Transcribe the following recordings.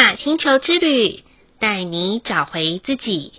雅星球之旅，带你找回自己。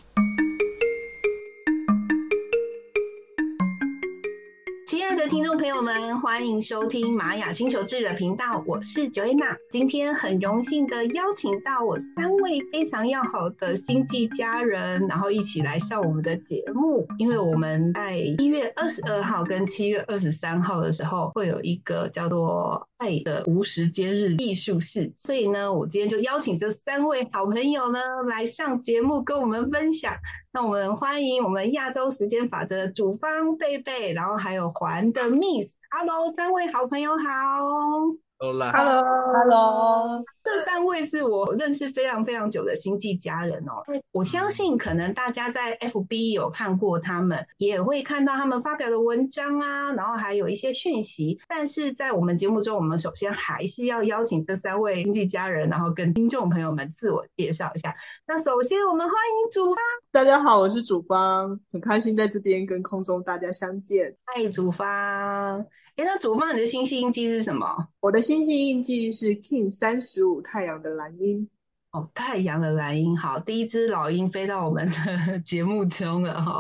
亲爱的听众朋友们，欢迎收听玛雅星球之旅的频道，我是 Joanna。今天很荣幸的邀请到我三位非常要好的星际家人，然后一起来上我们的节目。因为我们在一月二十二号跟七月二十三号的时候，会有一个叫做“爱的无时间日”艺术室，所以呢，我今天就邀请这三位好朋友呢来上节目，跟我们分享。那我们欢迎我们亚洲时间法则的主方贝贝，然后还有环的 Miss，Hello，三位好朋友好。Hello，Hello，这三位是我认识非常非常久的星际家人哦。我相信可能大家在 FB 有看过他们，也会看到他们发表的文章啊，然后还有一些讯息。但是在我们节目中，我们首先还是要邀请这三位星际家人，然后跟听众朋友们自我介绍一下。那首先我们欢迎主方，大家好，我是主方，很开心在这边跟空中大家相见。嗨，主方。哎，那主方你的星系印记是什么？我的星系印记是 Kin 三十五太阳的蓝鹰。哦，太阳的蓝鹰，好，第一只老鹰飞到我们的 节目中了哈。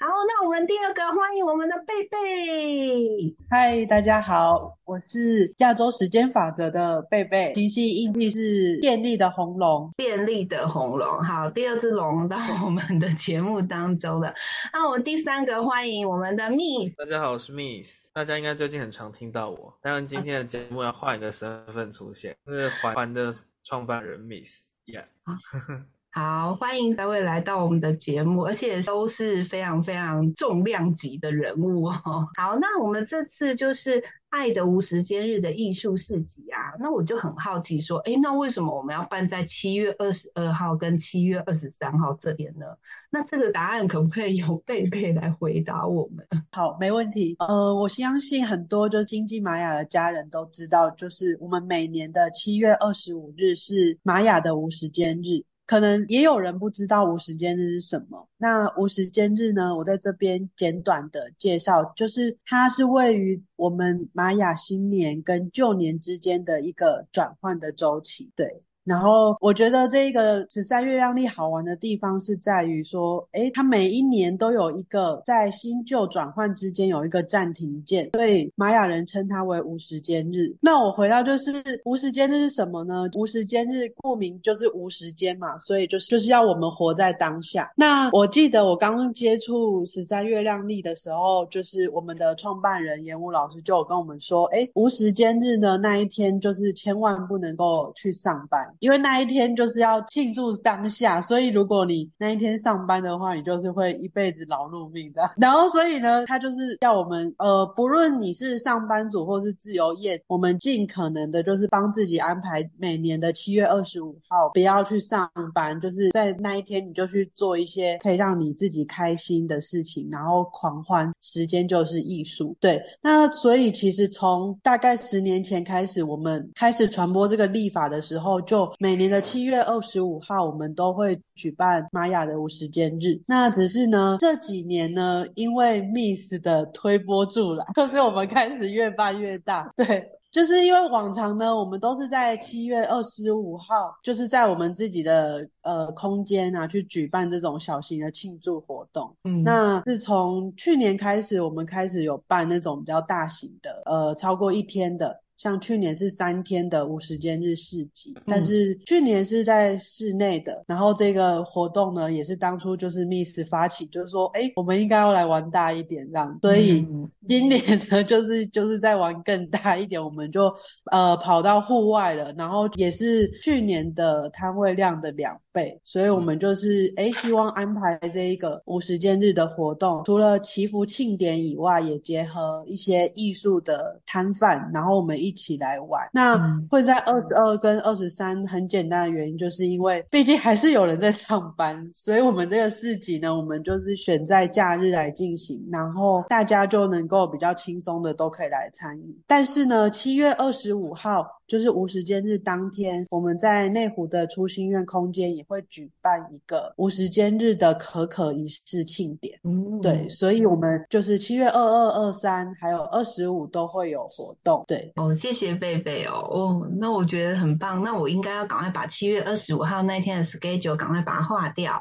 好，那我们第二个欢迎我们的贝贝。嗨，大家好，我是亚洲时间法则的贝贝，星系印记是电力的红龙，电力的红龙。好，第二只龙到我们的节目当中了。那我们第三个欢迎我们的 Miss。大家好，我是 Miss。大家应该最近很常听到我，当然今天的节目要换一个身份出现，是环环的创办人 Miss。Yeah. 好，欢迎三位来到我们的节目，而且都是非常非常重量级的人物哦。好，那我们这次就是爱的无时间日的艺术市集啊，那我就很好奇说，哎，那为什么我们要办在七月二十二号跟七月二十三号这边呢？那这个答案可不可以由贝贝来回答我们？好，没问题。呃，我相信很多就星际玛雅的家人都知道，就是我们每年的七月二十五日是玛雅的无时间日。可能也有人不知道无时间日是什么。那无时间日呢？我在这边简短的介绍，就是它是位于我们玛雅新年跟旧年之间的一个转换的周期。对。然后我觉得这个十三月亮历好玩的地方是在于说，诶，它每一年都有一个在新旧转换之间有一个暂停键，所以玛雅人称它为无时间日。那我回到就是无时间日是什么呢？无时间日顾名就是无时间嘛，所以就是就是要我们活在当下。那我记得我刚接触十三月亮历的时候，就是我们的创办人严武老师就有跟我们说，诶，无时间日呢那一天就是千万不能够去上班。因为那一天就是要庆祝当下，所以如果你那一天上班的话，你就是会一辈子劳碌命的。然后，所以呢，他就是要我们，呃，不论你是上班族或是自由业，我们尽可能的，就是帮自己安排每年的七月二十五号不要去上班，就是在那一天你就去做一些可以让你自己开心的事情，然后狂欢。时间就是艺术，对。那所以其实从大概十年前开始，我们开始传播这个历法的时候，就每年的七月二十五号，我们都会举办玛雅的无时间日。那只是呢，这几年呢，因为 Miss 的推波助澜，可是我们开始越办越大。对，就是因为往常呢，我们都是在七月二十五号，就是在我们自己的呃空间啊，去举办这种小型的庆祝活动。嗯，那是从去年开始，我们开始有办那种比较大型的，呃，超过一天的。像去年是三天的无时间日市集，但是去年是在室内的，嗯、然后这个活动呢，也是当初就是 Miss 发起，就是说，哎，我们应该要来玩大一点这样，所以今年呢，就是就是在玩更大一点，我们就呃跑到户外了，然后也是去年的摊位量的两倍，所以我们就是哎希望安排这一个无时间日的活动，除了祈福庆典以外，也结合一些艺术的摊贩，然后我们一。一起来玩，那会在二十二跟二十三，很简单的原因就是因为毕竟还是有人在上班，所以我们这个市集呢，我们就是选在假日来进行，然后大家就能够比较轻松的都可以来参与。但是呢，七月二十五号就是无时间日当天，我们在内湖的初心院空间也会举办一个无时间日的可可仪式庆典。嗯，对，所以我们就是七月二二、二三还有二十五都会有活动。对，哦，谢谢贝贝哦，哦，那我觉得很棒。那我应该要赶快把七月二十五号那天的 schedule 赶快把它划掉，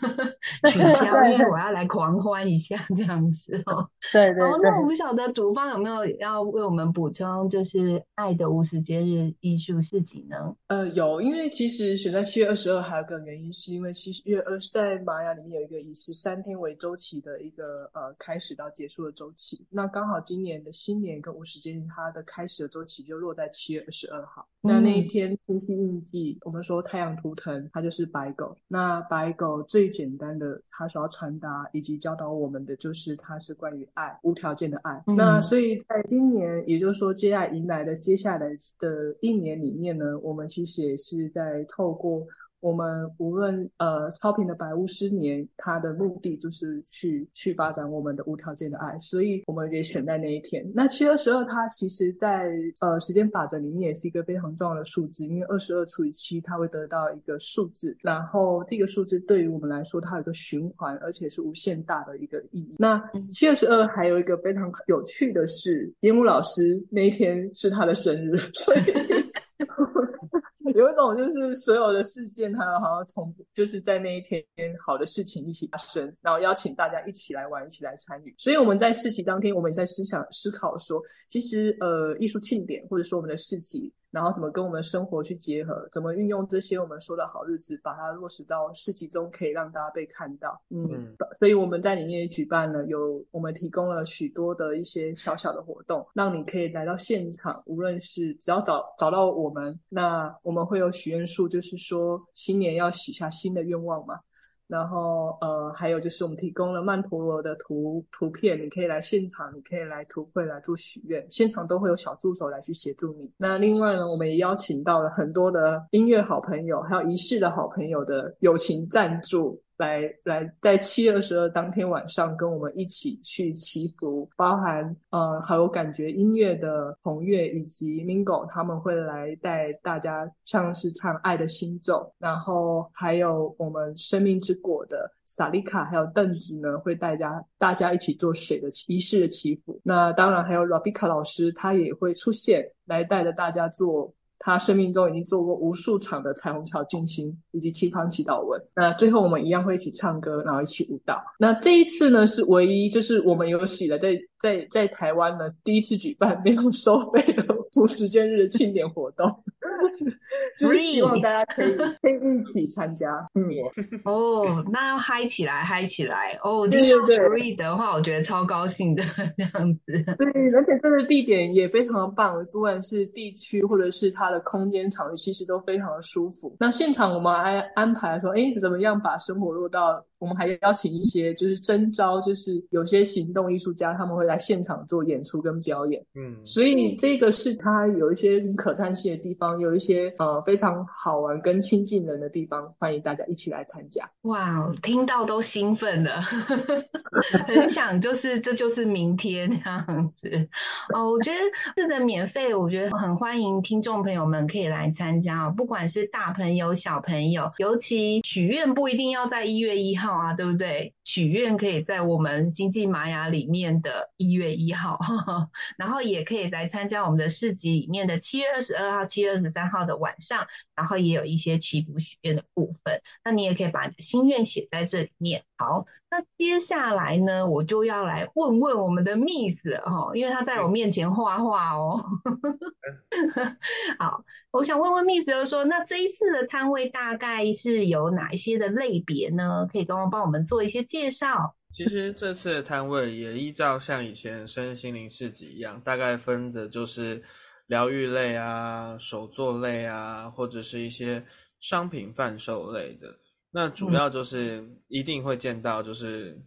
取消，因为我要来狂欢一下这样子哦。对对对。哦，那我不晓得主方有没有要为我们补充，就是爱的无时间节日艺术市集呢？呃，有，因为其实选在七月二十二还有个原因，是因为七月二在玛雅里面有一个以十三天为周期的一个呃开始到结束的周期。那刚好今年的新年跟无时间它的开始的周期就落在七月二十二号。那那一天星系印记，我们说太阳图腾它就是白狗。那白狗最简单的，它所要传达以及教导我们的就是它是关于爱，无条件的爱。那所以在今年，也就是说接下来迎来的接下来的一年里面呢，我们其实也是在透过。我们无论呃超频的白巫师年，它的目的就是去去发展我们的无条件的爱，所以我们也选在那一天。那七月二十二，它其实在呃时间法则里面也是一个非常重要的数字，因为二十二除以七，它会得到一个数字，然后这个数字对于我们来说，它有一个循环，而且是无限大的一个意义。那七月二十二还有一个非常有趣的是，烟雾老师那一天是他的生日，所以。就是所有的事件，它好像从就是在那一天好的事情一起发生，然后邀请大家一起来玩，一起来参与。所以我们在市集当天，我们也在思想思考说，其实呃艺术庆典或者说我们的市集。然后怎么跟我们生活去结合？怎么运用这些我们说的好日子，把它落实到市集中，可以让大家被看到。嗯，嗯，所以我们在里面也举办了有我们提供了许多的一些小小的活动，让你可以来到现场，无论是只要找找到我们，那我们会有许愿树，就是说新年要许下新的愿望嘛。然后，呃，还有就是我们提供了曼陀罗的图图片，你可以来现场，你可以来图会来做许愿，现场都会有小助手来去协助你。那另外呢，我们也邀请到了很多的音乐好朋友，还有仪式的好朋友的友情赞助。来来，在七月二十二当天晚上，跟我们一起去祈福，包含呃好有感觉音乐的红月以及 Mingo，他们会来带大家像是唱《爱的心咒》，然后还有我们生命之果的萨利卡还有邓子呢，会带家大家一起做水的仪式的祈福。那当然还有 Ravika 老师，他也会出现来带着大家做。他生命中已经做过无数场的彩虹桥静心以及七方祈祷文。那最后我们一样会一起唱歌，然后一起舞蹈。那这一次呢，是唯一就是我们有喜的在在在台湾呢第一次举办没有收费的 无时间日的庆典活动。就是希望大家可以可以一起参加，嗯，哦，那要嗨起来，嗨起来，哦，对对对，free 的话，我觉得超高兴的这样子，对，而且这个地点也非常的棒，不管是地区或者是它的空间场域，其实都非常的舒服。那现场我们还安排说，哎，怎么样把生活落到。我们还邀请一些，就是征招，就是有些行动艺术家，他们会来现场做演出跟表演。嗯，所以这个是它有一些可参性的地方，有一些些呃非常好玩跟亲近人的地方，欢迎大家一起来参加。哇，听到都兴奋了，很想就是这就是明天这样子。哦，我觉得这个免费，我觉得很欢迎听众朋友们可以来参加哦，不管是大朋友小朋友，尤其许愿不一定要在一月一号。啊，对不对？许愿可以在我们星际玛雅里面的一月一号，呵呵，然后也可以来参加我们的市集里面的七月二十二号、七月二十三号到的晚上，然后也有一些祈福许愿的部分。那你也可以把你的心愿写在这里面。好，那接下来呢，我就要来问问我们的 Miss 哈，因为他在我面前画画哦。好，我想问问 Miss 就说，那这一次的摊位大概是有哪一些的类别呢？可以跟我帮我们做一些介绍。其实这次的摊位也依照像以前身心灵市集一样，大概分的就是疗愈类啊、手作类啊，或者是一些商品贩售类的。那主要就是一定会见到，就是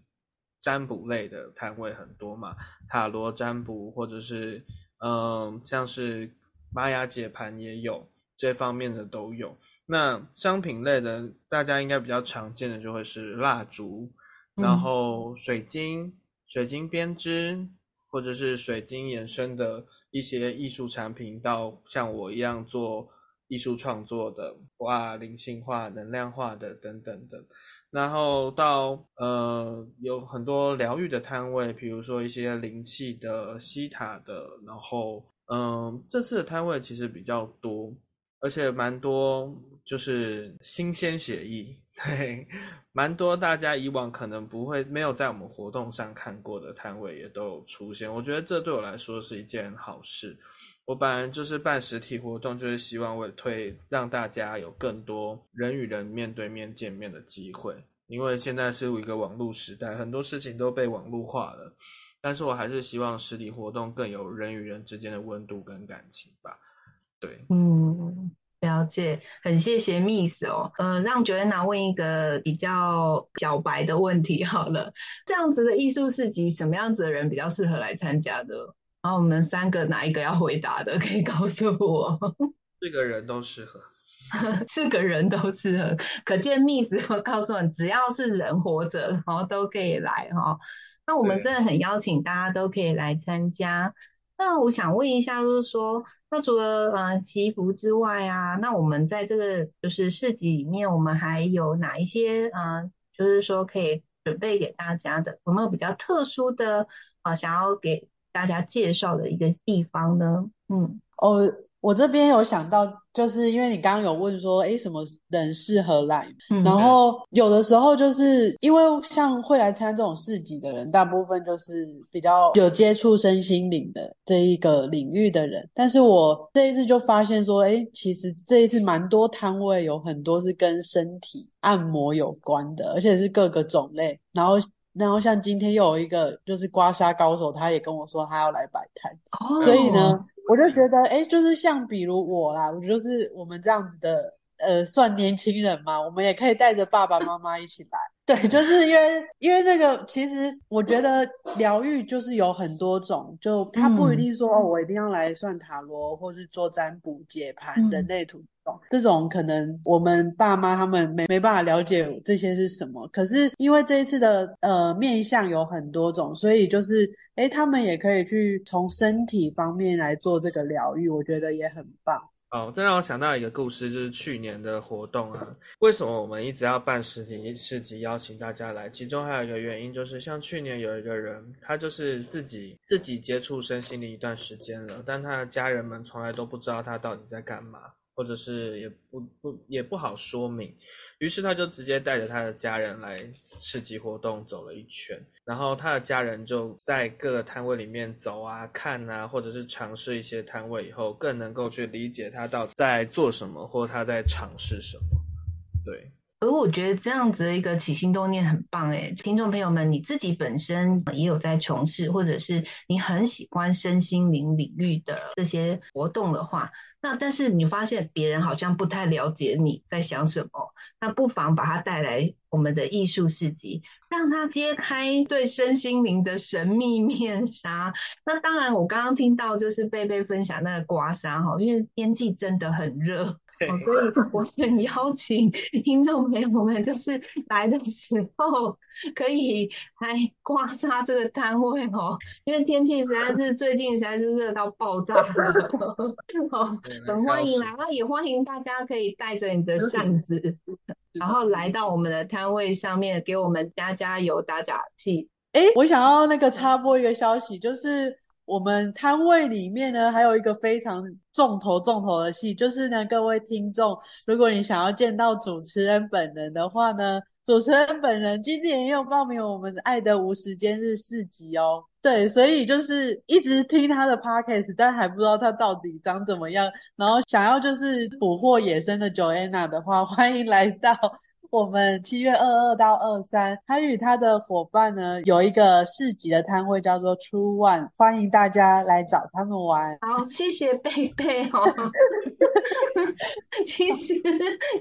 占卜类的摊位很多嘛，塔罗占卜或者是嗯、呃，像是玛雅解盘也有，这方面的都有。那商品类的，大家应该比较常见的就会是蜡烛，然后水晶、水晶编织，或者是水晶衍生的一些艺术产品，到像我一样做艺术创作的，哇，灵性化、能量化的等等的，然后到呃有很多疗愈的摊位，比如说一些灵气的、西塔的，然后嗯、这次的摊位其实比较多，而且蛮多就是新鲜血液。对，蛮多大家以往可能不会没有在我们活动上看过的摊位也都有出现，我觉得这对我来说是一件好事。我本来就是办实体活动，就是希望为推让大家有更多人与人面对面见面的机会，因为现在是一个网络时代，很多事情都被网络化了，但是我还是希望实体活动更有人与人之间的温度跟感情吧。对，嗯。了解，很谢谢 Miss 哦，呃，让 Joanna 问一个比较小白的问题好了，这样子的艺术市集，什么样子的人比较适合来参加的？然后我们三个哪一个要回答的，可以告诉我。四个人都适合，四个人都适合，可见 Miss 我告诉你，只要是人活着，然后都可以来哈、哦。那我们真的很邀请大家都可以来参加。那我想问一下，就是说，那除了呃祈福之外啊，那我们在这个就是市集里面，我们还有哪一些呃，就是说可以准备给大家的？有没有比较特殊的、呃，想要给大家介绍的一个地方呢？嗯，哦。我这边有想到，就是因为你刚刚有问说，诶，什么人适合来？嗯、然后有的时候就是因为像会来参加这种市集的人，大部分就是比较有接触身心灵的这一个领域的人。但是我这一次就发现说，诶，其实这一次蛮多摊位有很多是跟身体按摩有关的，而且是各个种类。然后，然后像今天又有一个就是刮痧高手，他也跟我说他要来摆摊，哦、所以呢。我就觉得，哎，就是像比如我啦，我就是我们这样子的，呃，算年轻人嘛，我们也可以带着爸爸妈妈一起来。对，就是因为因为那个，其实我觉得疗愈就是有很多种，就他不一定说、嗯、哦，我一定要来算塔罗，或是做占卜、解盘、人类图。嗯这种可能我们爸妈他们没没办法了解这些是什么，可是因为这一次的呃面相有很多种，所以就是诶他们也可以去从身体方面来做这个疗愈，我觉得也很棒。哦，这让我想到一个故事，就是去年的活动啊，为什么我们一直要办实体市集邀请大家来？其中还有一个原因就是，像去年有一个人，他就是自己自己接触身心灵一段时间了，但他的家人们从来都不知道他到底在干嘛。或者是也不不也不好说明，于是他就直接带着他的家人来市集活动走了一圈，然后他的家人就在各个摊位里面走啊、看啊，或者是尝试一些摊位以后，更能够去理解他到底在做什么，或他在尝试什么，对。而我觉得这样子的一个起心动念很棒诶，听众朋友们，你自己本身也有在从事，或者是你很喜欢身心灵领域的这些活动的话，那但是你发现别人好像不太了解你在想什么，那不妨把他带来我们的艺术市集，让他揭开对身心灵的神秘面纱。那当然，我刚刚听到就是贝贝分享那个刮痧哈，因为天气真的很热。哦，所以我 很邀请听众朋友们，就是来的时候可以来刮痧这个摊位哦，因为天气实在是最近实在是热到爆炸了，哦，很欢迎来，那也欢迎大家可以带着你的扇子，然后来到我们的摊位上面，给我们加加油、打打气。哎，我想要那个插播一个消息，就是。我们摊位里面呢，还有一个非常重头重头的戏，就是呢，各位听众，如果你想要见到主持人本人的话呢，主持人本人今年也有报名我们的爱的无时间日四集哦。对，所以就是一直听他的 podcast，但还不知道他到底长怎么样。然后想要就是捕获野生的 Joanna 的话，欢迎来到。我们七月二二到二三，他与他的伙伴呢，有一个市集的摊位，叫做 True One，欢迎大家来找他们玩。好，谢谢贝贝哦。其实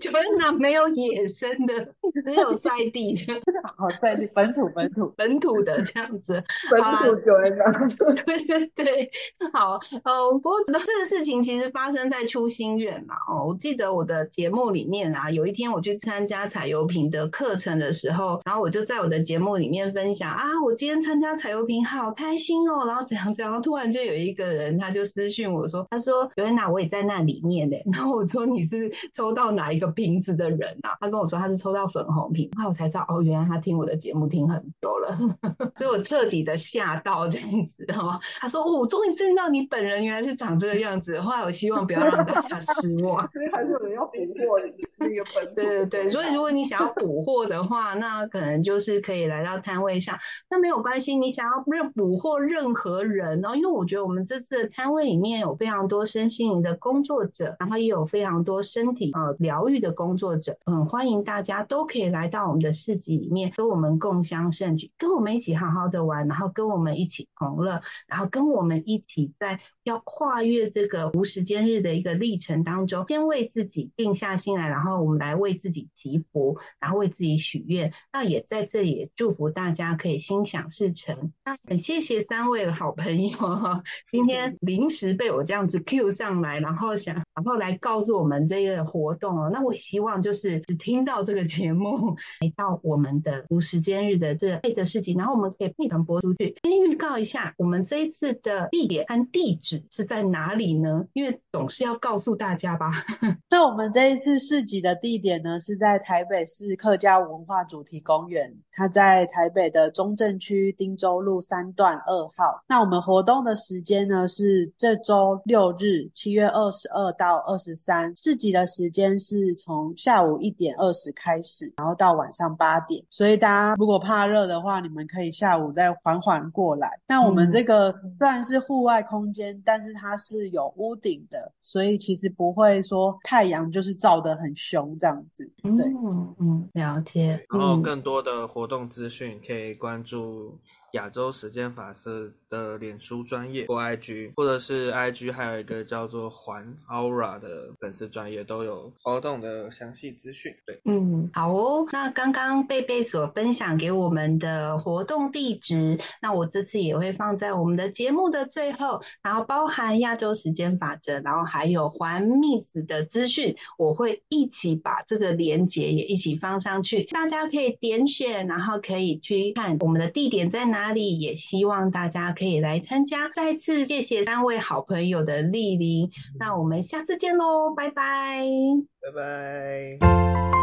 Joanna 没有野生的，只有在地的。好，在地本土本土本土的这样子。本土。对对对，好。呃，不过这个事情其实发生在初心苑嘛。哦，我记得我的节目里面啊，有一天我去参加采油瓶的课程的时候，然后我就在我的节目里面分享啊，我今天参加采油瓶，好开心哦。然后怎样怎样，突然就有一个人他就私讯我说，他说 Joanna 我也在那里面呢。然后我说你是抽到哪一个瓶子的人啊？他跟我说他是抽到粉红瓶，后我才知道哦，原来他听我的节目听很久了，所以我彻底的吓到这样子哈。他说哦，我终于见到你本人，原来是长这个样子。后来我希望不要让大家失望，所以还是有人要点过你那个粉。对对对，所以如果你想要 补货的话，那可能就是可以来到摊位上。那没有关系，你想要任补货任何人哦，因为我觉得我们这次的摊位里面有非常多身心灵的工作者，然后也有非常多身体呃疗愈的工作者，嗯，欢迎大家都可以来到我们的市集里面，跟我们共襄盛举，跟我们一起好好的玩，然后跟我们一起同乐，然后跟我们一起在要跨越这个无时间日的一个历程当中，先为自己定下心来，然后我们来为自己祈福，然后为自己许愿。那也在这里也祝福大家可以心想事成。那很谢谢三位好朋友，今天临时被我这样子 Q 上来，然后想然后来告诉我们这个活动哦。那我希望就是只听到这个节目，来到我们的无时间日的这类的事情，然后我们可以配传播出去。先预告一下，我们这一次的地点和地址是在哪里呢？因为总是要告诉大家吧。那我们这一次市集的地点呢，是在台北市客家文化主题公园，它在台北的中正区汀州路三段二号。那我们活动的时间呢，是这周六日七月二十二到二十三。市集的时间是从下午一点二十开始，然后到晚上八点。所以大家如果怕热的话，你们可以下午再缓缓过来。那我们这个虽然是户外空间，但是它是有屋顶的，所以其实不会说太阳就是照得很凶这样子。对，嗯嗯，了解。然后更多的活动资讯可以关注。亚洲时间法师的脸书专业或 IG，或者是 IG 还有一个叫做环 Aura 的粉丝专业，都有活动的详细资讯。对，嗯，好哦。那刚刚贝贝所分享给我们的活动地址，那我这次也会放在我们的节目的最后，然后包含亚洲时间法则，然后还有环 Miss 的资讯，我会一起把这个连结也一起放上去，大家可以点选，然后可以去看我们的地点在哪。哪里也希望大家可以来参加。再次谢谢三位好朋友的莅临，那我们下次见喽，拜拜，拜拜。